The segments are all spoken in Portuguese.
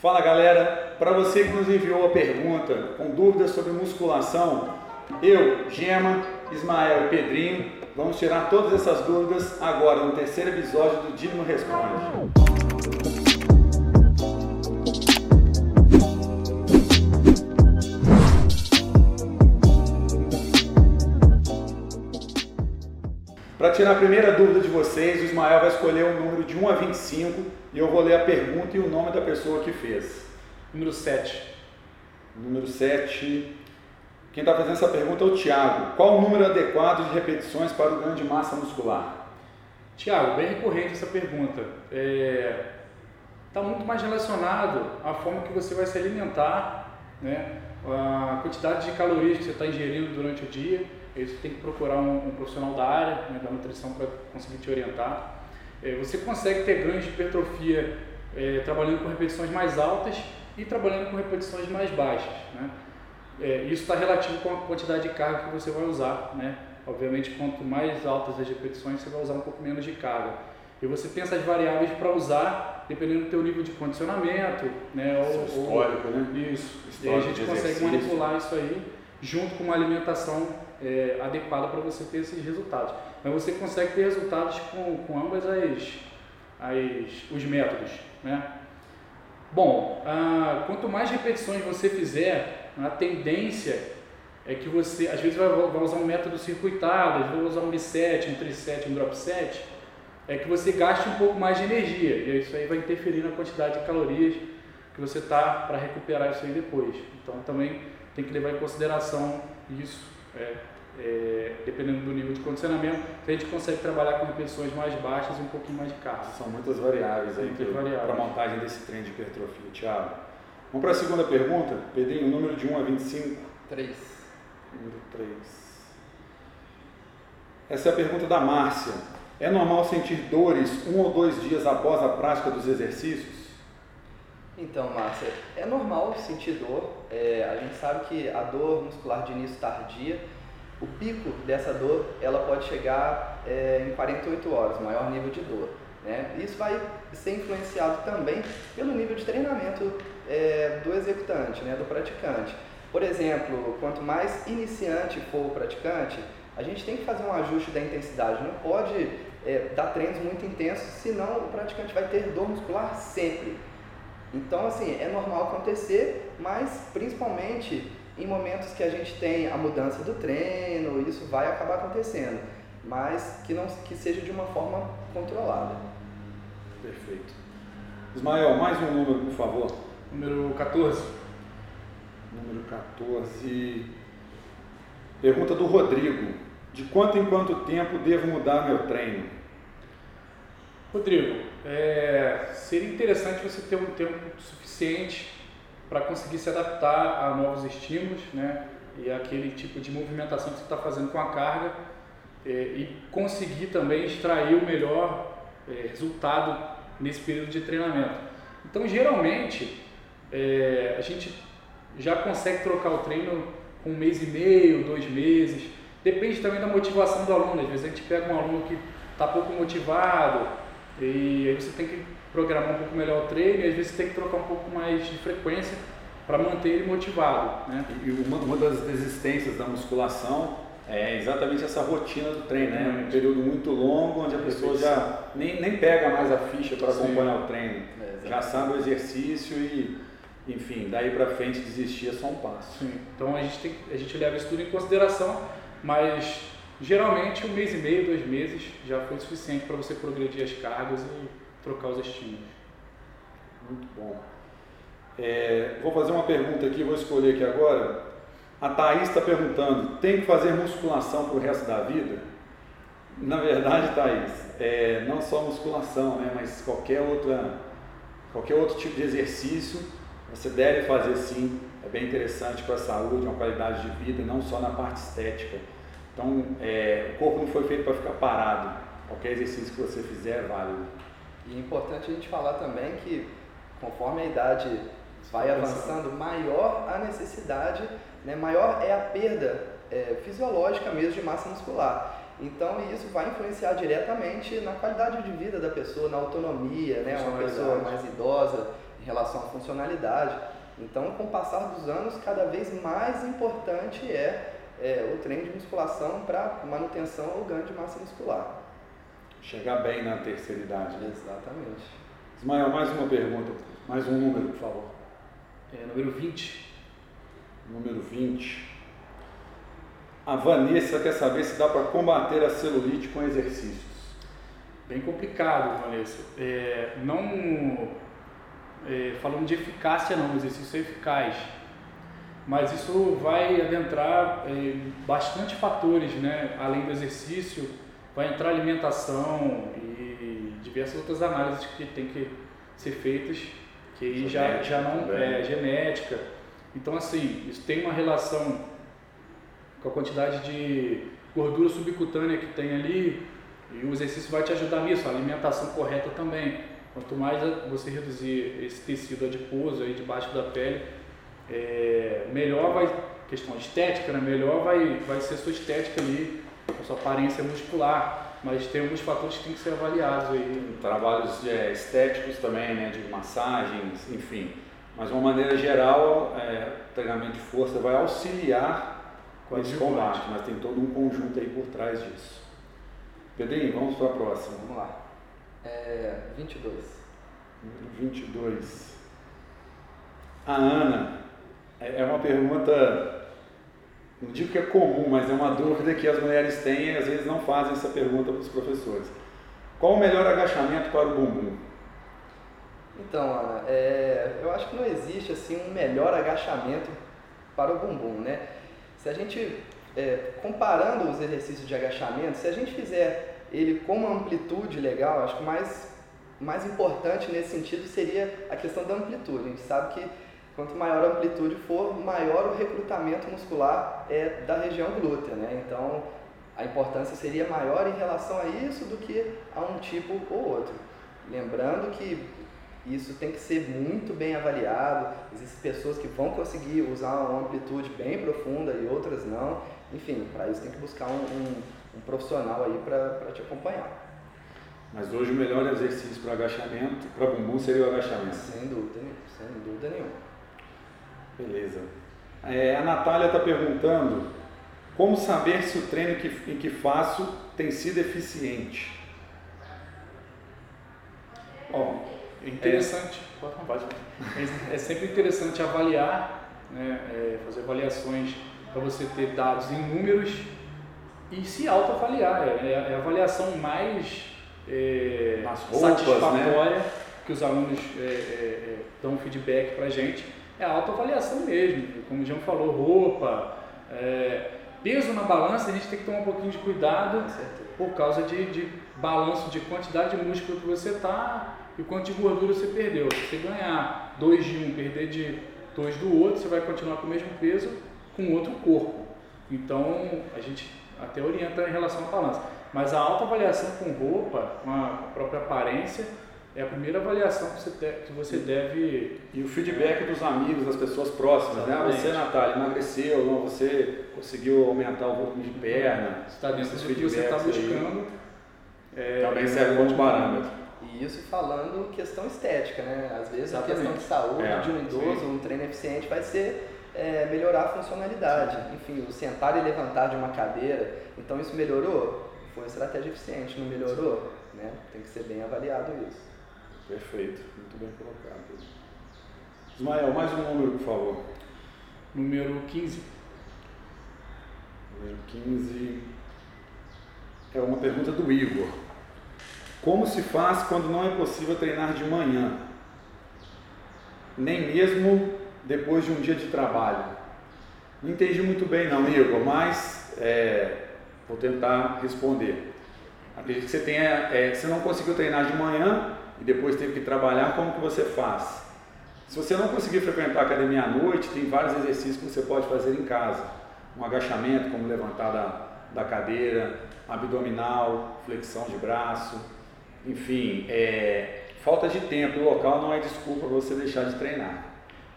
Fala galera, para você que nos enviou a pergunta com dúvidas sobre musculação, eu, Gema, Ismael e Pedrinho vamos tirar todas essas dúvidas agora no terceiro episódio do Dino Responde. Tirar a primeira dúvida de vocês, o Ismael vai escolher um número de 1 a 25 e eu vou ler a pergunta e o nome da pessoa que fez. Número 7. Número 7. Quem está fazendo essa pergunta é o Thiago. Qual o número adequado de repetições para o ganho de massa muscular? Tiago, bem recorrente essa pergunta. Está é, tá muito mais relacionado à forma que você vai se alimentar, né? a quantidade de calorias que você está ingerindo durante o dia aí você tem que procurar um, um profissional da área, né, da nutrição, para conseguir te orientar. É, você consegue ter ganhos de hipertrofia é, trabalhando com repetições mais altas e trabalhando com repetições mais baixas. Né? É, isso está relativo com a quantidade de carga que você vai usar. Né? Obviamente, quanto mais altas as repetições, você vai usar um pouco menos de carga. E você tem essas variáveis para usar dependendo do teu nível de condicionamento, né? Ou, histórico, ou, né? Isso. Histórico e aí a gente consegue manipular isso aí junto com uma alimentação é, adequada para você ter esses resultados. Mas você consegue ter resultados com, com ambas as, as os métodos, né? Bom, ah, quanto mais repetições você fizer, a tendência é que você, às vezes vai, vai usar um método circuitado, às vezes vai usar um biset, um triset, um drop set, é que você gaste um pouco mais de energia e isso aí vai interferir na quantidade de calorias que você tá para recuperar isso aí depois. Então também tem que levar em consideração isso é, é, dependendo do nível de condicionamento, a gente consegue trabalhar com repetições mais baixas e um pouquinho mais de carga. São muitas variáveis aí para a montagem desse trem de hipertrofia, Thiago. Vamos para a segunda pergunta. Pedrinho, número de 1 a 25? 3. Número 3. Essa é a pergunta da Márcia. É normal sentir dores um ou dois dias após a prática dos exercícios? Então, Márcia, é normal sentir dor. É, a gente sabe que a dor muscular de início tardia, o pico dessa dor, ela pode chegar é, em 48 horas, maior nível de dor. Né? Isso vai ser influenciado também pelo nível de treinamento é, do executante, né, do praticante. Por exemplo, quanto mais iniciante for o praticante, a gente tem que fazer um ajuste da intensidade. Não pode é, dar treinos muito intensos, senão o praticante vai ter dor muscular sempre. Então, assim, é normal acontecer, mas principalmente em momentos que a gente tem a mudança do treino, isso vai acabar acontecendo, mas que, não, que seja de uma forma controlada. Perfeito. Ismael, mais um número, por favor. Número 14. Número 14. Pergunta do Rodrigo. De quanto em quanto tempo devo mudar meu treino? Rodrigo, é, seria interessante você ter um tempo suficiente para conseguir se adaptar a novos estímulos, né? E aquele tipo de movimentação que você está fazendo com a carga é, e conseguir também extrair o melhor é, resultado nesse período de treinamento. Então, geralmente, é, a gente já consegue trocar o treino com um mês e meio, dois meses. Depende também da motivação do aluno. Às vezes a gente pega um aluno que está pouco motivado, e aí você tem que programar um pouco melhor o treino e às vezes você tem que trocar um pouco mais de frequência para manter ele motivado. Né? E uma, uma das desistências da musculação é exatamente essa rotina do treino, né? Um período muito longo onde a pessoa já nem, nem pega mais a ficha para acompanhar o treino. É, já sabe o exercício e, enfim, daí para frente desistir é só um passo. Sim. Então a gente, tem, a gente leva isso tudo em consideração, mas Geralmente, um mês e meio, dois meses já foi suficiente para você progredir as cargas e trocar os estímulos. Muito bom. É, vou fazer uma pergunta aqui, vou escolher aqui agora. A Thaís está perguntando: tem que fazer musculação para o resto da vida? Na verdade, Thaís, é, não só musculação, né, mas qualquer, outra, qualquer outro tipo de exercício você deve fazer sim. É bem interessante para a saúde, uma qualidade de vida, não só na parte estética então, é, o corpo não foi feito para ficar parado. Qualquer exercício que você fizer é válido. E é importante a gente falar também que, conforme a idade vai avançando, maior a necessidade, né, maior é a perda é, fisiológica mesmo de massa muscular. Então, isso vai influenciar diretamente na qualidade de vida da pessoa, na autonomia, né? Uma pessoa mais idosa relação à funcionalidade. Então, com o passar dos anos, cada vez mais importante é, é o treino de musculação para manutenção ou ganho de massa muscular. Chegar bem na terceira idade. Né? Exatamente. Ismael, mais uma pergunta, mais um número, por favor. É, número 20. Número 20. A Vanessa quer saber se dá para combater a celulite com exercícios. Bem complicado, Vanessa. É, não é, falando de eficácia não, o exercício é eficaz. Mas isso vai adentrar é, bastante fatores, né? Além do exercício, vai entrar alimentação e diversas outras análises que tem que ser feitas, que aí já, já não é genética. Então assim, isso tem uma relação com a quantidade de gordura subcutânea que tem ali, e o exercício vai te ajudar nisso, a alimentação correta também. Quanto mais você reduzir esse tecido adiposo aí debaixo da pele, é, melhor vai, questão estética, né? melhor vai, vai ser sua estética ali, a sua aparência muscular. Mas tem alguns fatores que tem que ser avaliados aí. Trabalhos é, estéticos também, né? de massagens, enfim. Mas de uma maneira geral, é, treinamento de força vai auxiliar com esse combate, mas tem todo um conjunto aí por trás disso. Pedrinho, vamos para a próxima. Vamos lá. É, 22. Número 22. A Ana, é, é uma pergunta, não digo que é comum, mas é uma dúvida que as mulheres têm e às vezes não fazem essa pergunta para os professores. Qual o melhor agachamento para o bumbum? Então, Ana, é, eu acho que não existe assim um melhor agachamento para o bumbum, né? Se a gente, é, comparando os exercícios de agachamento, se a gente fizer ele com uma amplitude legal, acho que o mais, mais importante nesse sentido seria a questão da amplitude. A gente sabe que quanto maior a amplitude for, maior o recrutamento muscular é da região glútea, né? Então, a importância seria maior em relação a isso do que a um tipo ou outro. Lembrando que isso tem que ser muito bem avaliado. Existem pessoas que vão conseguir usar uma amplitude bem profunda e outras não. Enfim, para isso tem que buscar um, um um profissional aí para te acompanhar. Mas hoje o melhor exercício para agachamento, para bumbum, seria o agachamento. Sem dúvida, sem dúvida nenhuma. Beleza. É, a Natália está perguntando como saber se o treino que, em que faço tem sido eficiente. Ó, é interessante, é, é sempre interessante avaliar, né, é, fazer avaliações para você ter dados em números e se autoavaliar. É, é, é a avaliação mais é, roupas, satisfatória né? que os alunos é, é, é dão feedback para a gente. É a autoavaliação mesmo. Como o João falou, roupa, peso na balança, a gente tem que tomar um pouquinho de cuidado por causa de, de balanço de quantidade de músculo que você está e quanto de gordura você perdeu. Se você ganhar 2 de um, perder de 2 do outro, você vai continuar com o mesmo peso com outro corpo. Então, a gente até orienta em relação à balança. Mas a autoavaliação com roupa, com a própria aparência, é a primeira avaliação que você, deve, que você deve. E o feedback dos amigos, das pessoas próximas, né? Você, Natália, emagreceu, não, você conseguiu aumentar o volume de perna. Está dentro do que você está buscando. É, Também serve como parâmetro. E isso falando questão estética, né? Às vezes Exatamente. a questão de saúde é, de um idoso, sim. um treino eficiente vai ser é, melhorar a funcionalidade. Enfim, o sentar e levantar de uma cadeira. Então isso melhorou? Foi uma estratégia eficiente, não melhorou? Né? Tem que ser bem avaliado isso. Perfeito, muito bem colocado. Ismael, mais um número, por favor. Número 15. Número 15 é uma pergunta do Igor. Como se faz quando não é possível treinar de manhã? Nem mesmo depois de um dia de trabalho? Não entendi muito bem não, Igor, mas é, vou tentar responder. Acredito que você tenha, é, você não conseguiu treinar de manhã e depois teve que trabalhar, como que você faz? Se você não conseguir frequentar a academia à noite, tem vários exercícios que você pode fazer em casa. Um agachamento, como levantar da, da cadeira, abdominal, flexão de braço, enfim, é, falta de tempo no local não é desculpa para você deixar de treinar.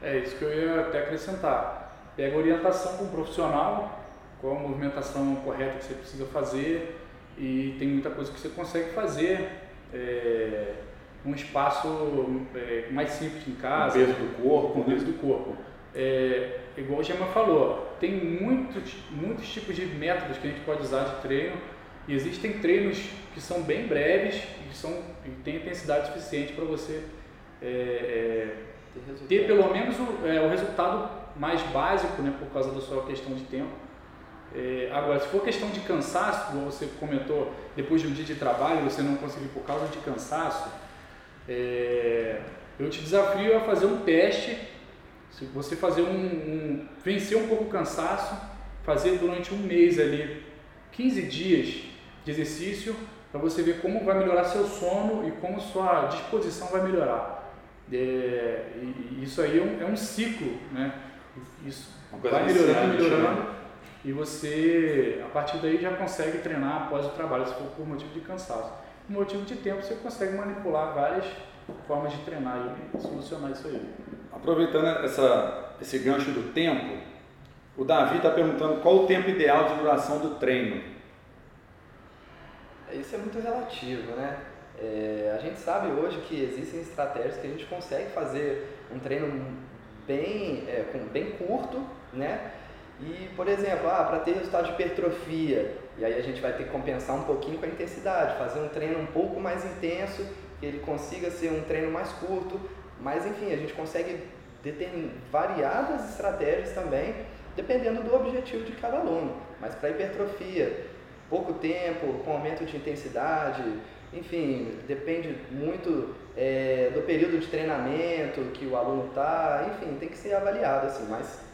É isso que eu ia até acrescentar. Pega orientação com um profissional, qual a movimentação correta que você precisa fazer e tem muita coisa que você consegue fazer é, um espaço é, mais simples em casa. Com o peso do corpo. Com o peso do corpo. É, igual o Gemma falou, tem muitos, muitos tipos de métodos que a gente pode usar de treino e existem treinos que são bem breves e, são, e têm intensidade suficiente para você é, é, ter, ter, pelo menos o, é, o, resultado mais básico, né, por causa da sua questão de tempo. É, agora, se for questão de cansaço, como você comentou, depois de um dia de trabalho você não conseguir por causa de cansaço, é, eu te desafio a fazer um teste se você fazer um, um, vencer um pouco o cansaço, fazer durante um mês ali, 15 dias de exercício, para você ver como vai melhorar seu sono e como sua disposição vai melhorar. É, e, isso aí é um, é um, ciclo, né? Isso vai melhorando, melhorando, né? e você, a partir daí, já consegue treinar após o trabalho, se for por motivo de cansaço. Por motivo de tempo, você consegue manipular várias formas de treinar e solucionar isso aí. Aproveitando essa, esse gancho do tempo, o Davi está perguntando qual o tempo ideal de duração do treino. Isso é muito relativo, né? É, a gente sabe hoje que existem estratégias que a gente consegue fazer um treino bem, é, bem curto, né? E, por exemplo, ah, para ter resultado de hipertrofia, e aí a gente vai ter que compensar um pouquinho com a intensidade, fazer um treino um pouco mais intenso, que ele consiga ser um treino mais curto, mas enfim, a gente consegue determinar variadas estratégias também, dependendo do objetivo de cada aluno. Mas para hipertrofia, pouco tempo, com aumento de intensidade, enfim, depende muito é, do período de treinamento que o aluno está, enfim, tem que ser avaliado assim, mas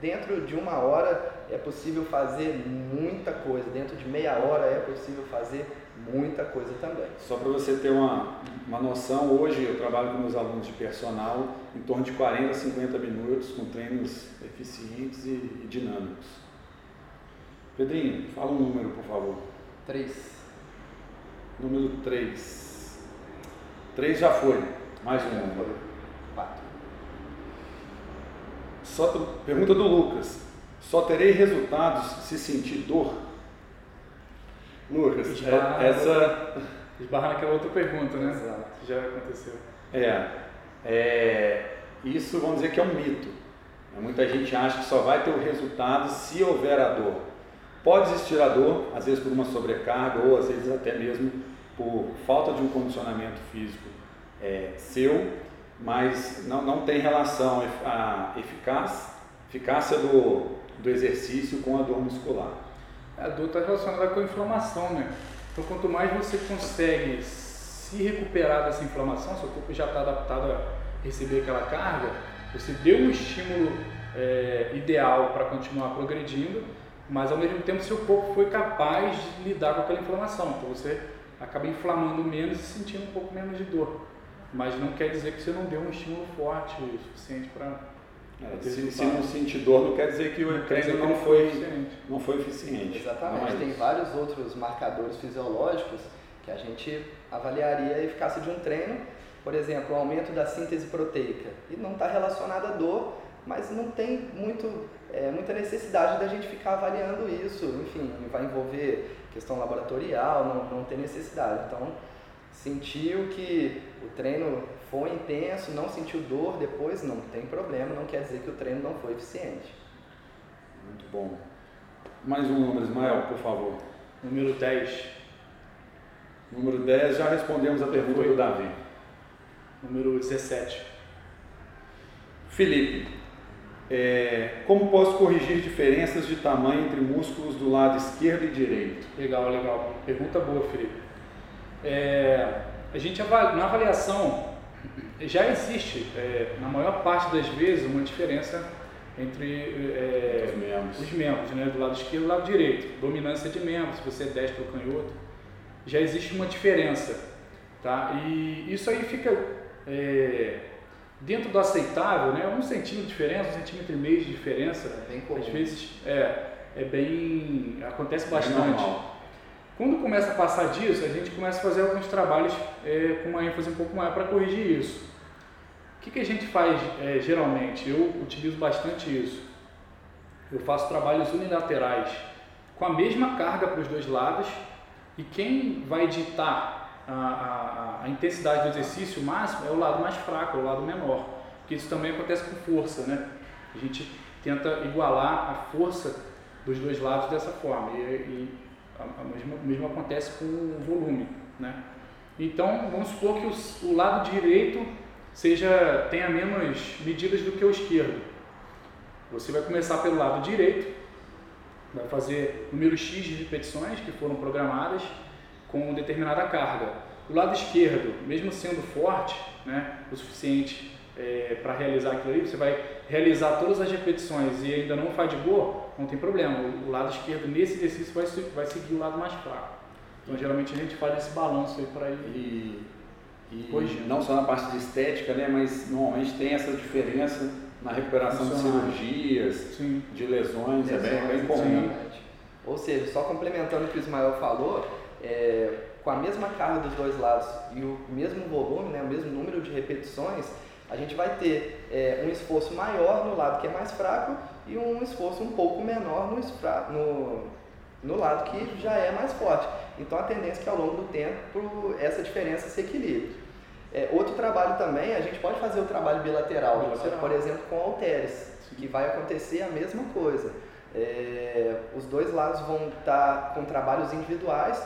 dentro de uma hora é possível fazer muita coisa, dentro de meia hora é possível fazer muita coisa também. Só para você ter uma, uma noção, hoje eu trabalho com meus alunos de personal em torno de 40 a 50 minutos com treinos eficientes e, e dinâmicos. Pedrinho, fala um número, por favor. 3. Número 3. 3 já foi. Mais um número. Só, pergunta do Lucas. Só terei resultados se sentir dor? Lucas, esbarra, é, essa. Esbarra naquela outra pergunta, né? Exato. Já aconteceu. É, é. Isso vamos dizer que é um mito. Muita gente acha que só vai ter o resultado se houver a dor. Pode existir a dor, às vezes por uma sobrecarga ou às vezes até mesmo por falta de um condicionamento físico é, seu, mas não, não tem relação a eficaz, eficácia do, do exercício com a dor muscular. A dor está relacionada com a inflamação, né? Então, quanto mais você consegue se recuperar dessa inflamação, seu corpo já está adaptado a receber aquela carga, você deu um estímulo é, ideal para continuar progredindo, mas ao mesmo tempo seu corpo foi capaz de lidar com aquela inflamação. Então, você acaba inflamando menos e sentindo um pouco menos de dor. Mas não quer dizer que você não deu um estímulo forte o suficiente para é, se, se não sentir dor, não quer dizer que o treino não, foi, não foi eficiente. Exatamente. É Tem vários outros marcadores fisiológicos que a gente avaliaria a eficácia de um treino. Por exemplo, o aumento da síntese proteica. E não está relacionado à dor, mas não tem muito, é, muita necessidade da gente ficar avaliando isso. Enfim, vai envolver questão laboratorial, não, não tem necessidade. Então, sentiu que o treino foi intenso, não sentiu dor depois, não tem problema, não quer dizer que o treino não foi eficiente. Muito bom. Mais um número, Ismael, por favor. Número 10. Número 10, já respondemos a pergunta do Davi. Número 17. Felipe, é, como posso corrigir diferenças de tamanho entre músculos do lado esquerdo e direito? Legal, legal. Pergunta boa, Felipe. É, a gente na avaliação já existe, é, na maior parte das vezes, uma diferença entre é, os membros, os membros né, do lado esquerdo e do lado direito. Dominância de membros, se você é destro ou canhoto, já existe uma diferença. Tá? E isso aí fica é, dentro do aceitável, né? um centímetro de diferença, um centímetro e meio de diferença. É bem comum. Às vezes é, é bem. acontece bastante. Quando começa a passar disso, a gente começa a fazer alguns trabalhos é, com uma ênfase um pouco maior para corrigir isso. O que, que a gente faz é, geralmente? Eu utilizo bastante isso. Eu faço trabalhos unilaterais com a mesma carga para os dois lados e quem vai ditar a, a, a, intensidade do exercício máximo é o lado mais fraco, é o lado menor. Porque isso também acontece com força, né? A gente tenta igualar a força dos dois lados dessa forma. E, e mesma, mesmo acontece com o volume, né? Então, vamos supor que o, o lado direito seja tenha menos medidas do que o esquerdo. Você vai começar pelo lado direito, vai fazer número X de repetições que foram programadas com determinada carga. O lado esquerdo, mesmo sendo forte, né, o suficiente é, para realizar aquilo ali, você vai realizar todas as repetições e ainda não fadigou, não tem problema. O, lado esquerdo nesse exercício vai, vai seguir o lado mais fraco. Então, geralmente a gente faz esse balanço aí para ir. E, e não só na parte de estética, né, mas normalmente tem essa diferença na recuperação de cirurgias, sim. de lesões, lesões, é bem, bem comum. Ou seja, só complementando o que o Ismael falou, é, com a mesma carga dos dois lados e o mesmo volume, né, o mesmo número de repetições, a gente vai ter é, um esforço maior no lado que é mais fraco e um esforço um pouco menor no, no, no lado que já é mais forte. Então a tendência é que ao longo do tempo essa diferença se equilibre. É, outro trabalho também, a gente pode fazer o trabalho bilateral, bilateral. por exemplo, com halteres, que vai acontecer a mesma coisa. É, os dois lados vão estar com trabalhos individuais,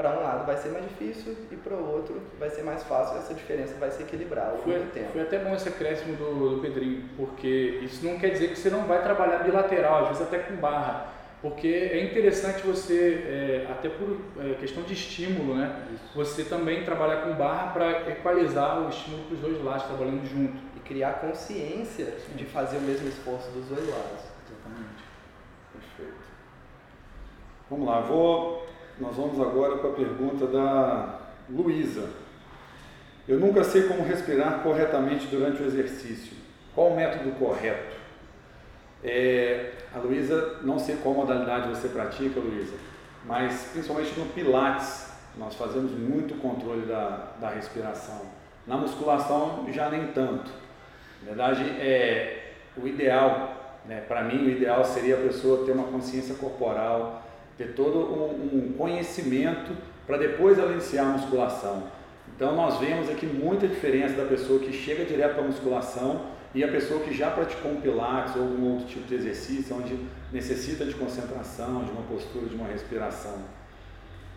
para um lado vai ser mais difícil e para o outro vai ser mais fácil, essa diferença vai se equilibrar ao foi, longo do tempo. Foi até bom esse acréscimo do, do Pedrinho, porque isso não quer dizer que você não vai trabalhar bilateral, às vezes até com barra, porque é interessante você, é, até por é, questão de estímulo, né, isso. você também trabalhar com barra para equalizar o estímulo para os dois lados, trabalhando junto. E criar consciência Sim. de fazer o mesmo esforço dos dois lados. Exatamente. Perfeito. Vamos lá, vou nós vamos agora para a pergunta da Luísa. Eu nunca sei como respirar corretamente durante o exercício. Qual o método correto? É, a Luísa, não sei qual modalidade você pratica, Luísa, mas principalmente no Pilates, nós fazemos muito controle da, da respiração. Na musculação, já nem tanto. Na verdade, é o ideal, né, para mim, o ideal seria a pessoa ter uma consciência corporal, ter todo um, um conhecimento para depois ela iniciar a musculação. Então nós vemos aqui muita diferença da pessoa que chega direto para a musculação e a pessoa que já praticou um pilates ou algum outro tipo de exercício onde necessita de concentração, de uma postura, de uma respiração.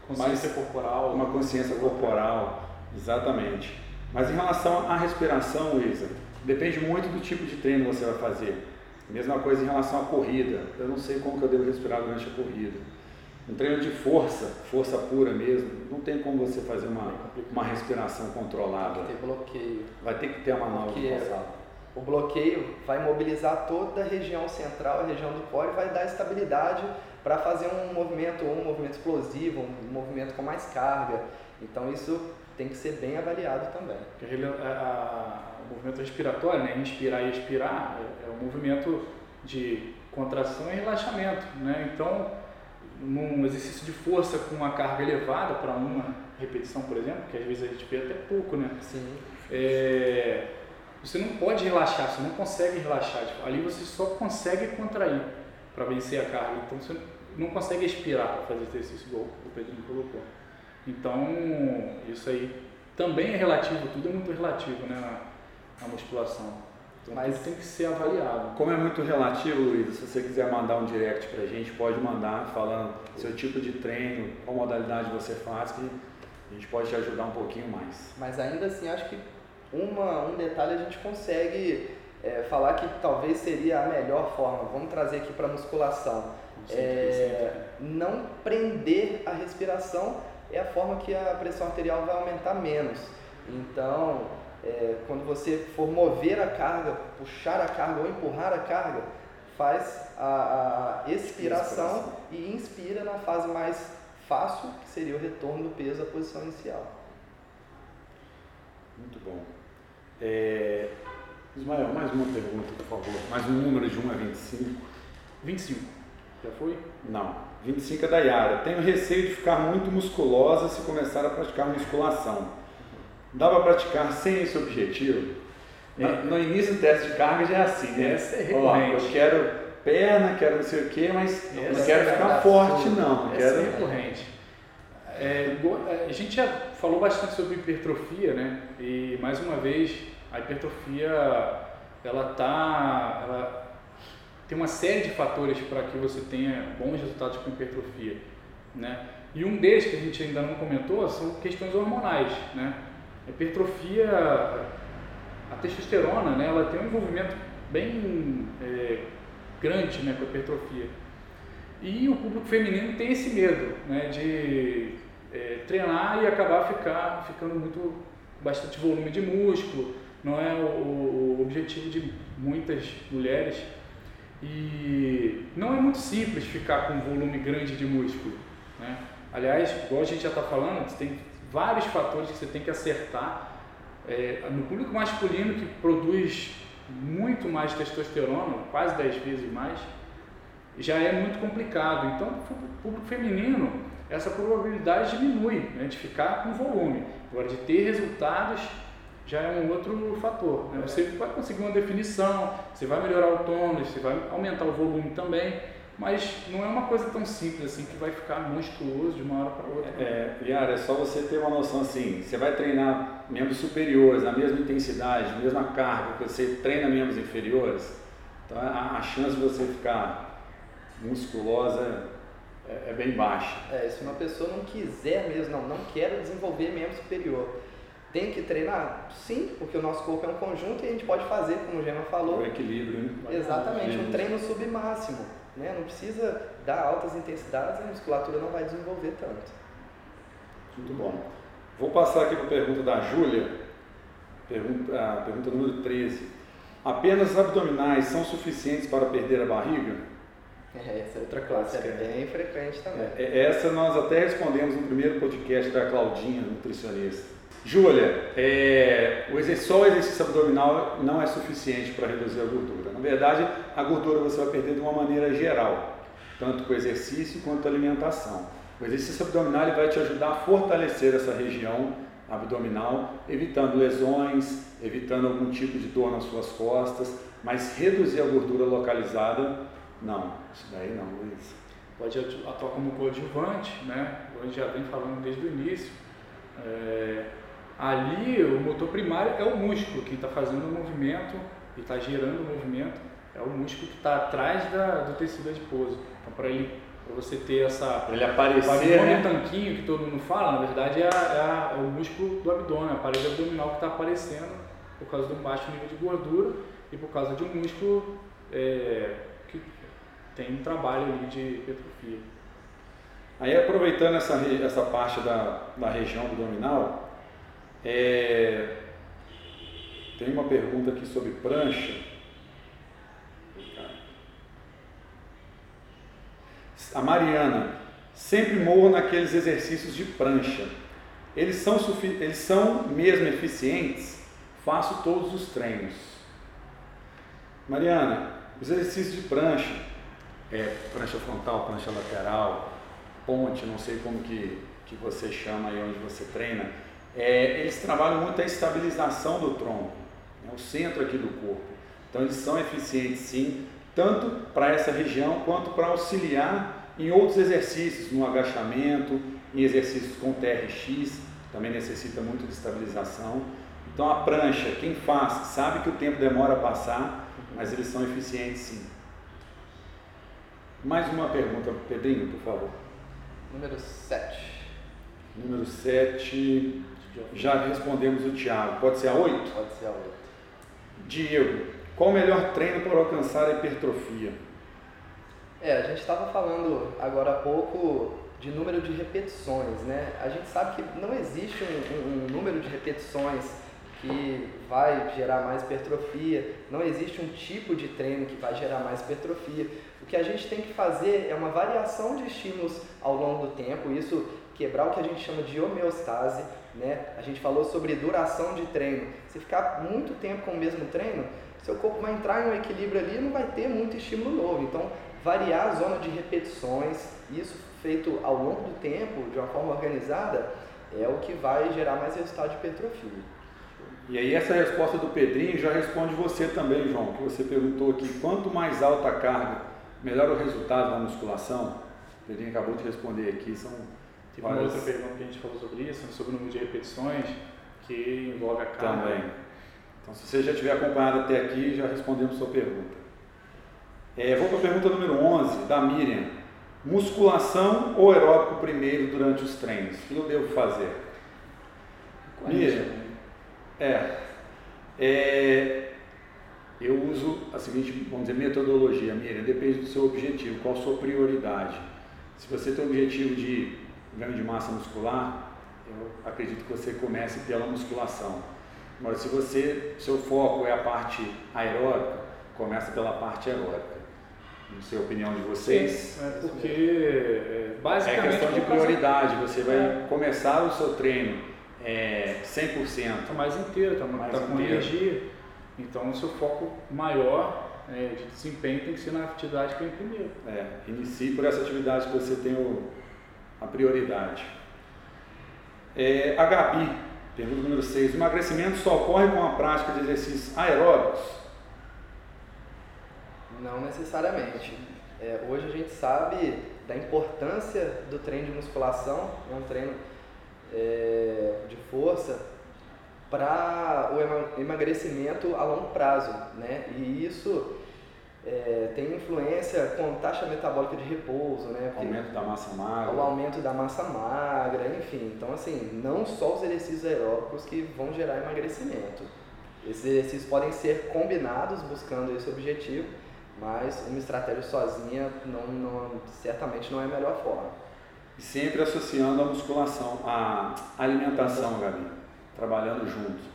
Consciência Mas, corporal. Uma consciência corporal, exatamente. Mas em relação à respiração, Luísa, depende muito do tipo de treino que você vai fazer. Mesma coisa em relação à corrida. Eu não sei como que eu devo respirar durante a corrida. Um treino de força, força pura mesmo, não tem como você fazer uma, uma respiração controlada. Vai ter bloqueio. Vai ter que ter uma manobra O bloqueio vai mobilizar toda a região central, a região do core, e vai dar estabilidade para fazer um movimento, ou um movimento explosivo, um movimento com mais carga. Então isso tem que ser bem avaliado também. A, a, o movimento respiratório, né? inspirar e expirar, é, é um movimento de contração e relaxamento. Né? Então, num exercício de força com uma carga elevada para uma repetição, por exemplo, que às vezes a gente vê até pouco, né? Sim. É, você não pode relaxar, você não consegue relaxar. Tipo, ali você só consegue contrair para vencer a carga. Então você não consegue expirar para fazer exercício igual o Pedrinho colocou. Então, isso aí também é relativo, tudo é muito relativo né, na, na musculação. Então, Mas tem que ser avaliado. Como é muito relativo, Luiz, se você quiser mandar um direct para a gente, pode mandar falando seu tipo de treino, qual modalidade você faz, que a gente pode te ajudar um pouquinho mais. Mas ainda assim, acho que uma, um detalhe a gente consegue é, falar que talvez seria a melhor forma. Vamos trazer aqui para musculação. É, não prender a respiração é a forma que a pressão arterial vai aumentar menos. Então, é, quando você for mover a carga, puxar a carga ou empurrar a carga, faz a, a expiração, e inspira na fase mais fácil, que seria o retorno do peso à posição inicial. Muito bom. É... Ismael, mais uma pergunta, por favor. Mais um número de 1 a 25. 25. Já foi? Não. 25 é da Yara. Tenho receio de ficar muito musculosa se começar a praticar musculação Dá para praticar sem esse objetivo? É. No início do teste de carga já é assim, né? Essa é recorrente. Ó, eu quero perna, quero não sei o quê, mas não quero é ficar forte, não. Essa quero... é recorrente. É, é, a gente já falou bastante sobre hipertrofia, né? E mais uma vez, a hipertrofia ela tá, ela tem uma série de fatores para que você tenha bons resultados com hipertrofia, né? E um deles que a gente ainda não comentou são questões hormonais, né? A hipertrofia, a testosterona, né? Ela tem um envolvimento bem é, grande, né, com a hipertrofia. E o público feminino tem esse medo, né, de é, treinar e acabar ficar, ficando muito bastante volume de músculo, não é o, o objetivo de muitas mulheres. E não é muito simples ficar com um volume grande de músculo. Né? Aliás, igual a gente já está falando, tem vários fatores que você tem que acertar. É, no público masculino que produz muito mais testosterona, quase 10 vezes mais, já é muito complicado. Então, o público feminino, essa probabilidade diminui né, de ficar com volume. Agora, de ter resultados já é um outro fator. Né? Você vai conseguir uma definição, você vai melhorar o tônus, você vai aumentar o volume também, mas não é uma coisa tão simples assim que vai ficar monstruoso de uma hora para outra. É, Yara, é só você ter uma noção assim, você vai treinar membros superiores, na mesma intensidade, mesma carga que você treina membros inferiores, então a, a chance de você ficar musculosa é, é, bem baixa. É, se uma pessoa não quiser mesmo, não, não quer desenvolver membro superior, tem que treinar? Sim, porque o nosso corpo é um conjunto e a gente pode fazer, como o Gema falou. O equilíbrio, né? Exatamente, um treino submáximo. Né? Não precisa dar altas intensidades a musculatura não vai desenvolver tanto. Muito bom. Vou passar aqui para a pergunta da Júlia, pergunta, a pergunta número 13. Apenas abdominais são suficientes para perder a barriga? É, essa é outra clássica. É bem frequente também. É, é, essa nós até respondemos no primeiro podcast da Claudinha, nutricionista. Júlia, é, só o exercício abdominal não é suficiente para reduzir a gordura. Na verdade, a gordura você vai perder de uma maneira geral, tanto com exercício quanto alimentação. O exercício abdominal vai te ajudar a fortalecer essa região abdominal, evitando lesões, evitando algum tipo de dor nas suas costas, mas reduzir a gordura localizada, não. Isso daí não, Luiz. Pode atuar como coadjuvante, né? A gente já vem falando desde o início. É Ali, o motor primário é o músculo, quem está fazendo o movimento e está gerando o movimento é o músculo que está atrás da, do tecido adiposo. Então, para ele pra você ter essa. Ele aparecer. O né? tanquinho que todo mundo fala, na verdade é, a, é, a, é o músculo do abdômen, a parede abdominal que está aparecendo por causa de um baixo nível de gordura e por causa de um músculo é, que tem um trabalho ali de hipertrofia. Aí, aproveitando essa, essa parte da, da região abdominal, é, tem uma pergunta aqui sobre prancha. A Mariana, sempre morro naqueles exercícios de prancha. Eles são, eles são mesmo eficientes? Faço todos os treinos. Mariana, os exercícios de prancha, é, prancha frontal, prancha lateral, ponte, não sei como que, que você chama aí onde você treina, é, eles trabalham muito a estabilização do tronco, né, o centro aqui do corpo. Então eles são eficientes sim, tanto para essa região quanto para auxiliar em outros exercícios, no agachamento, em exercícios com TRX, também necessita muito de estabilização. Então a prancha, quem faz, sabe que o tempo demora a passar, mas eles são eficientes sim. Mais uma pergunta, Pedrinho, por favor. Número 7. Número 7. Já respondemos o Tiago. Pode ser a 8? Pode ser a 8. Diego, qual o melhor treino para alcançar a hipertrofia? É, a gente estava falando agora há pouco de número de repetições, né? A gente sabe que não existe um, um, um número de repetições que vai gerar mais hipertrofia, não existe um tipo de treino que vai gerar mais hipertrofia. O que a gente tem que fazer é uma variação de estímulos ao longo do tempo, isso quebrar o que a gente chama de homeostase, né? A gente falou sobre duração de treino. Se ficar muito tempo com o mesmo treino, seu corpo vai entrar em um equilíbrio ali e não vai ter muito estímulo novo. Então, variar a zona de repetições, isso feito ao longo do tempo, de uma forma organizada, é o que vai gerar mais resultado de hipertrofia. E aí essa resposta do Pedrinho já responde você também, João, que você perguntou aqui, quanto mais alta a carga, melhor o resultado da musculação? O Pedrinho acabou de responder aqui, são Teve uma outra pergunta que a gente falou sobre isso, sobre o número de repetições, que envolve a carga. Também. Então, se você já tiver acompanhado até aqui, já respondemos sua pergunta. É, vou para a pergunta número 11, da Miriam. Musculação ou aeróbico primeiro durante os treinos? O que eu devo fazer? Miriam, é, é, eu uso a seguinte, vamos dizer, metodologia, Miriam, depende do seu objetivo, qual a sua prioridade. Se você tem o objetivo de ganho de massa muscular, eu acredito que você comece pela musculação. Agora, se você, seu foco é a parte aeróbica, começa pela parte aeróbica. Não sei a opinião de vocês. Sim, é porque é, basicamente. É questão de prioridade. Você vai é. começar o seu treino é, 100%. Está mais inteiro, está tá com energia. Então, o seu foco maior é, de desempenho tem que ser na atividade que vem primeiro. É, inicie por essa atividade que você tem o, a prioridade. É, a Gabi, pergunta número 6. O emagrecimento só ocorre com a prática de exercícios aeróbicos? Não necessariamente. É, hoje a gente sabe da importância do treino de musculação, é um treino é, de força, para o emagrecimento a longo prazo. Né? E isso é, tem influência com taxa metabólica de repouso, né? aumento da massa magra. O aumento da massa magra, enfim. Então, assim, não só os exercícios aeróbicos que vão gerar emagrecimento. Esses exercícios podem ser combinados buscando esse objetivo, mas uma estratégia sozinha não, não, certamente não é a melhor forma. E sempre associando a musculação, a alimentação, Gabi, trabalhando juntos.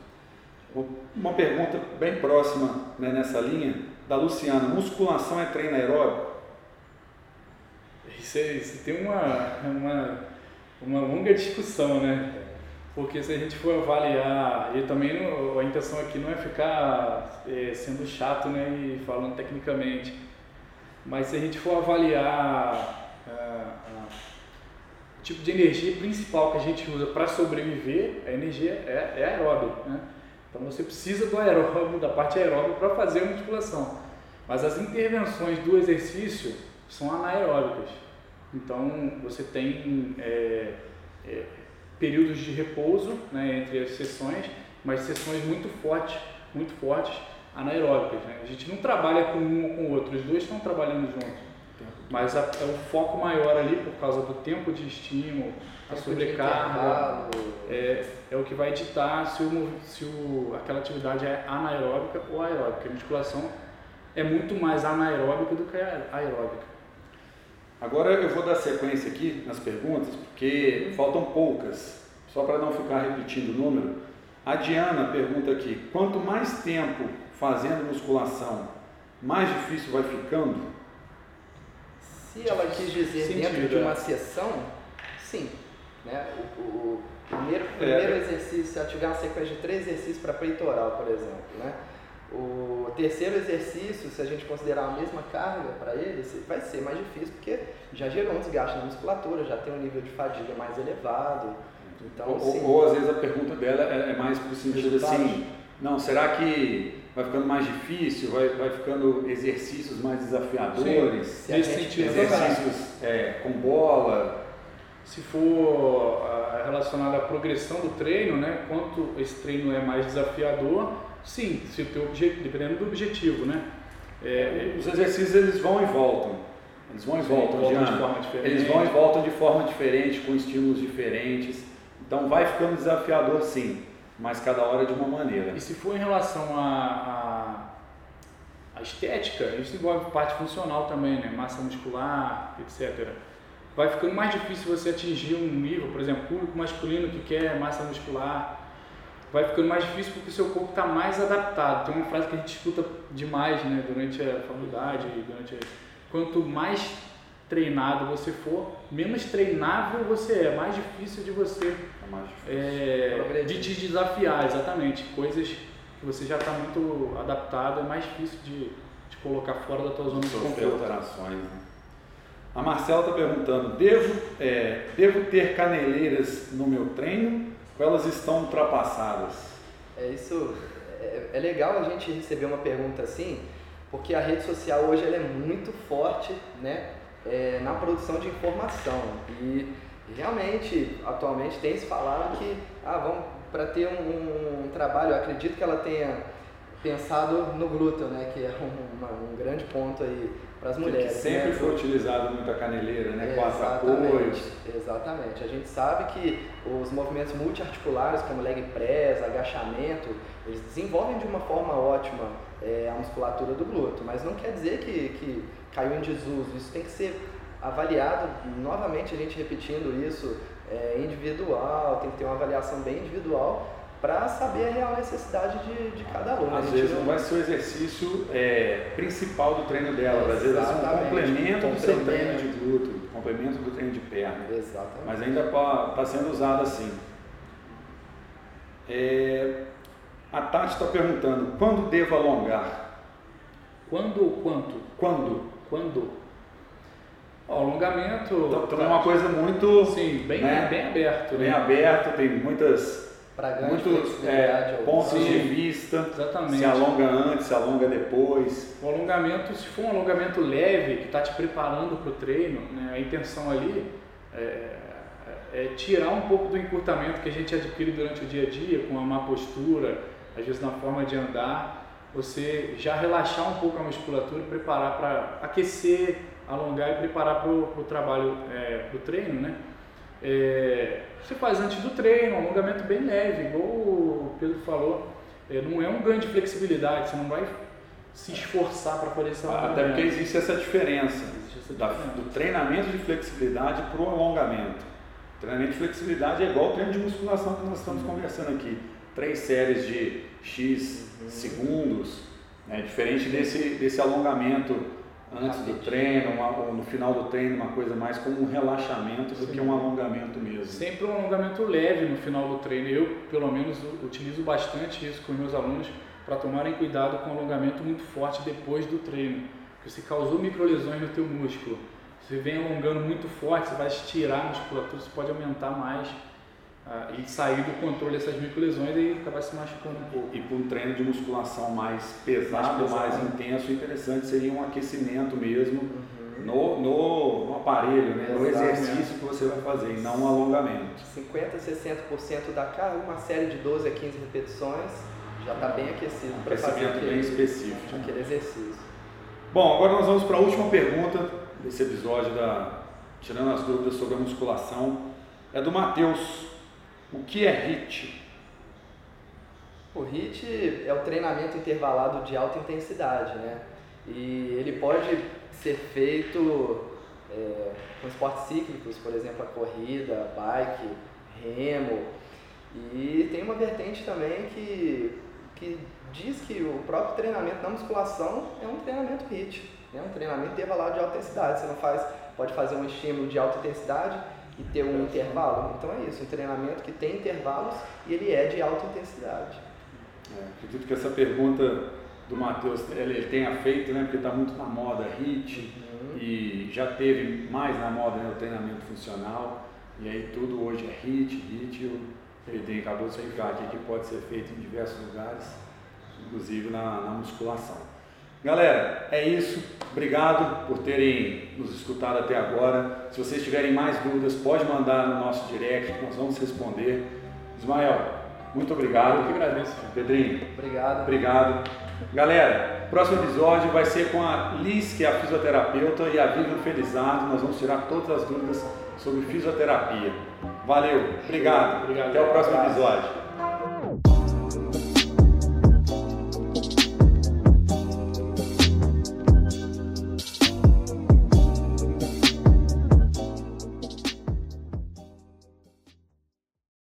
Uma pergunta bem próxima né, nessa linha da Luciana, musculação é treino aeróbico? Isso, isso tem uma, uma, uma longa discussão, né? Porque se a gente for avaliar, e também a intenção aqui não é ficar é, sendo chato né, e falando tecnicamente, mas se a gente for avaliar o tipo de energia principal que a gente usa para sobreviver, a energia é, é aeróbica. Né? Então você precisa do aeróbio, da parte aeróbica para fazer a musculação. Mas as intervenções do exercício são anaeróbicas. Então você tem é, é, períodos de repouso né, entre as sessões, mas sessões muito fortes, muito fortes anaeróbicas. Né? A gente não trabalha com um ou com o outro, os dois estão trabalhando juntos. Mas a, é o foco maior ali por causa do tempo de estímulo, a sobrecarga, é, é o que vai ditar se, o, se o, aquela atividade é anaeróbica ou aeróbica. A musculação é muito mais anaeróbica do que aeróbica. Agora eu vou dar sequência aqui nas perguntas, porque faltam poucas, só para não ficar repetindo o número. A Diana pergunta aqui: quanto mais tempo fazendo musculação, mais difícil vai ficando? Se ela quis dizer Sentido, dentro de uma sessão, sim. Né? O, o primeiro, é. primeiro é. exercício, se ela tiver uma sequência de três exercícios para peitoral, por exemplo, né? O terceiro exercício, se a gente considerar a mesma carga para ele, vai ser mais difícil porque já gerou um desgaste na musculatura, já tem um nível de fadiga mais elevado. Então, ou, sim, ou, às vezes a pergunta dela é, é mais para o sentido assim, não, será que vai ficando mais difícil, vai, vai ficando exercícios mais desafiadores, sim, nesse sentido, exercícios é, com bola? Se for uh, relacionado à progressão do treino, né, quanto esse treino é mais desafiador, sim, se o teu objetivo, dependendo do objetivo, né? É, os exercícios eles vão e voltam. Eles vão e voltam, voltam de forma diferente. Eles vão e voltam de forma diferente, com estímulos diferentes. Então vai ficando desafiador sim mas cada hora de uma maneira. E se for em relação à a, estética, isso envolve parte funcional também, né? massa muscular, etc. Vai ficando mais difícil você atingir um nível, por exemplo, público masculino que quer massa muscular, vai ficando mais difícil porque o seu corpo está mais adaptado. Tem uma frase que a gente escuta demais né, durante a faculdade, durante a... quanto mais treinado você for, menos treinável você é, mais difícil de você é, de te desafiar, exatamente. Coisas que você já está muito adaptado, é mais difícil de te colocar fora da tua zona de conforto. alterações. Né? A Marcela está perguntando: devo, é, devo ter caneleiras no meu treino ou elas estão ultrapassadas? É isso. É, é legal a gente receber uma pergunta assim, porque a rede social hoje ela é muito forte, né? É, na produção de informação e realmente, atualmente tem se falado que, ah, vamos para ter um, um, trabalho, eu acredito que ela tenha pensado no glúteo, né, que é um, um grande ponto aí para as mulheres. Que sempre né? foi utilizado muita caneleira, né, quatro apoios. Exatamente. A gente sabe que os movimentos multiarticulares, como leg press, agachamento, eles desenvolvem de uma forma ótima é, a musculatura do glúteo, mas não quer dizer que, que caiu em desuso. Isso tem que ser avaliado, novamente a gente repetindo isso, é, individual, tem que ter uma avaliação bem individual para saber a real necessidade de, de cada aluno. Às vezes não vai ser o exercício é, principal do treino dela, às vezes é um complemento do seu treino de glúteo, complemento do treino de perna. Exatamente. Mas ainda está sendo usado assim. É, a Tati está perguntando, quando devo alongar? Quando ou quanto? Quando? Quando? O alongamento. Então, então é uma coisa muito. Sim, bem, né? bem aberto. Bem né? aberto, tem muitas. Muitos é, pontos Sim, de vista. Exatamente. Se alonga antes, se alonga depois. O alongamento, se for um alongamento leve, que está te preparando para o treino, né, a intenção ali é, é tirar um pouco do encurtamento que a gente adquire durante o dia a dia, com a má postura, às vezes na forma de andar, você já relaxar um pouco a musculatura e preparar para aquecer alongar e preparar para o trabalho, é, para o treino, né? É, você faz antes do treino, um alongamento bem leve, igual o Pedro falou, é, não é um ganho de flexibilidade, você não vai se esforçar para fazer esse alongamento. Até porque existe essa diferença, existe essa diferença. Da, do treinamento de flexibilidade para o alongamento. O treinamento de flexibilidade é igual ao treino de musculação que nós estamos conversando aqui. Três séries de X uhum. segundos, né? diferente desse, desse alongamento antes do treino, uma, ou no final do treino, uma coisa mais como um relaxamento do Sim. que um alongamento mesmo. Sempre um alongamento leve no final do treino. Eu, pelo menos, utilizo bastante isso com os meus alunos para tomarem cuidado com o alongamento muito forte depois do treino. Porque você causou microlesões no teu músculo. Você vem alongando muito forte, você vai estirar a musculatura, você pode aumentar mais ah, e sair do controle dessas microlesões e acabar se machucando um pouco. E para um treino de musculação mais pesado, mais, pesado. mais intenso, interessante seria um aquecimento mesmo uhum. no, no, no, aparelho, né? no exercício que você vai fazer, e não um alongamento. 50% a 60% da carga, uma série de 12 a 15 repetições, já está bem aquecido para fazer aquele, bem específico. aquele exercício. Bom, agora nós vamos para a última pergunta desse episódio da Tirando as dúvidas sobre a musculação. É do Matheus. O que é HIT? O HIT é o treinamento intervalado de alta intensidade, né? E ele pode ser feito é, com esportes cíclicos, por exemplo, a corrida, bike, remo. E tem uma vertente também que, que diz que o próprio treinamento da musculação é um treinamento HIT, é um treinamento intervalado de alta intensidade. Você não faz, pode fazer um estímulo de alta intensidade e ter um intervalo. Então é isso, um treinamento que tem intervalos e ele é de alta intensidade. É, acredito que essa pergunta do Matheus ele, tenha feito, né, porque está muito na moda HIT uhum. e já teve mais na moda né, o treinamento funcional e aí tudo hoje é HIT, HIT, ele tem, acabou de explicar aqui que pode ser feito em diversos lugares, inclusive na, na musculação. Galera, é isso. Obrigado por terem nos escutado até agora. Se vocês tiverem mais dúvidas, pode mandar no nosso direct, nós vamos responder. Ismael, muito obrigado. Eu que agradeço. Pedrinho. Obrigado. Obrigado. Galera, próximo episódio vai ser com a Liz, que é a fisioterapeuta, e a Vivian Felizardo. Nós vamos tirar todas as dúvidas sobre fisioterapia. Valeu, obrigado. obrigado. Até o próximo episódio.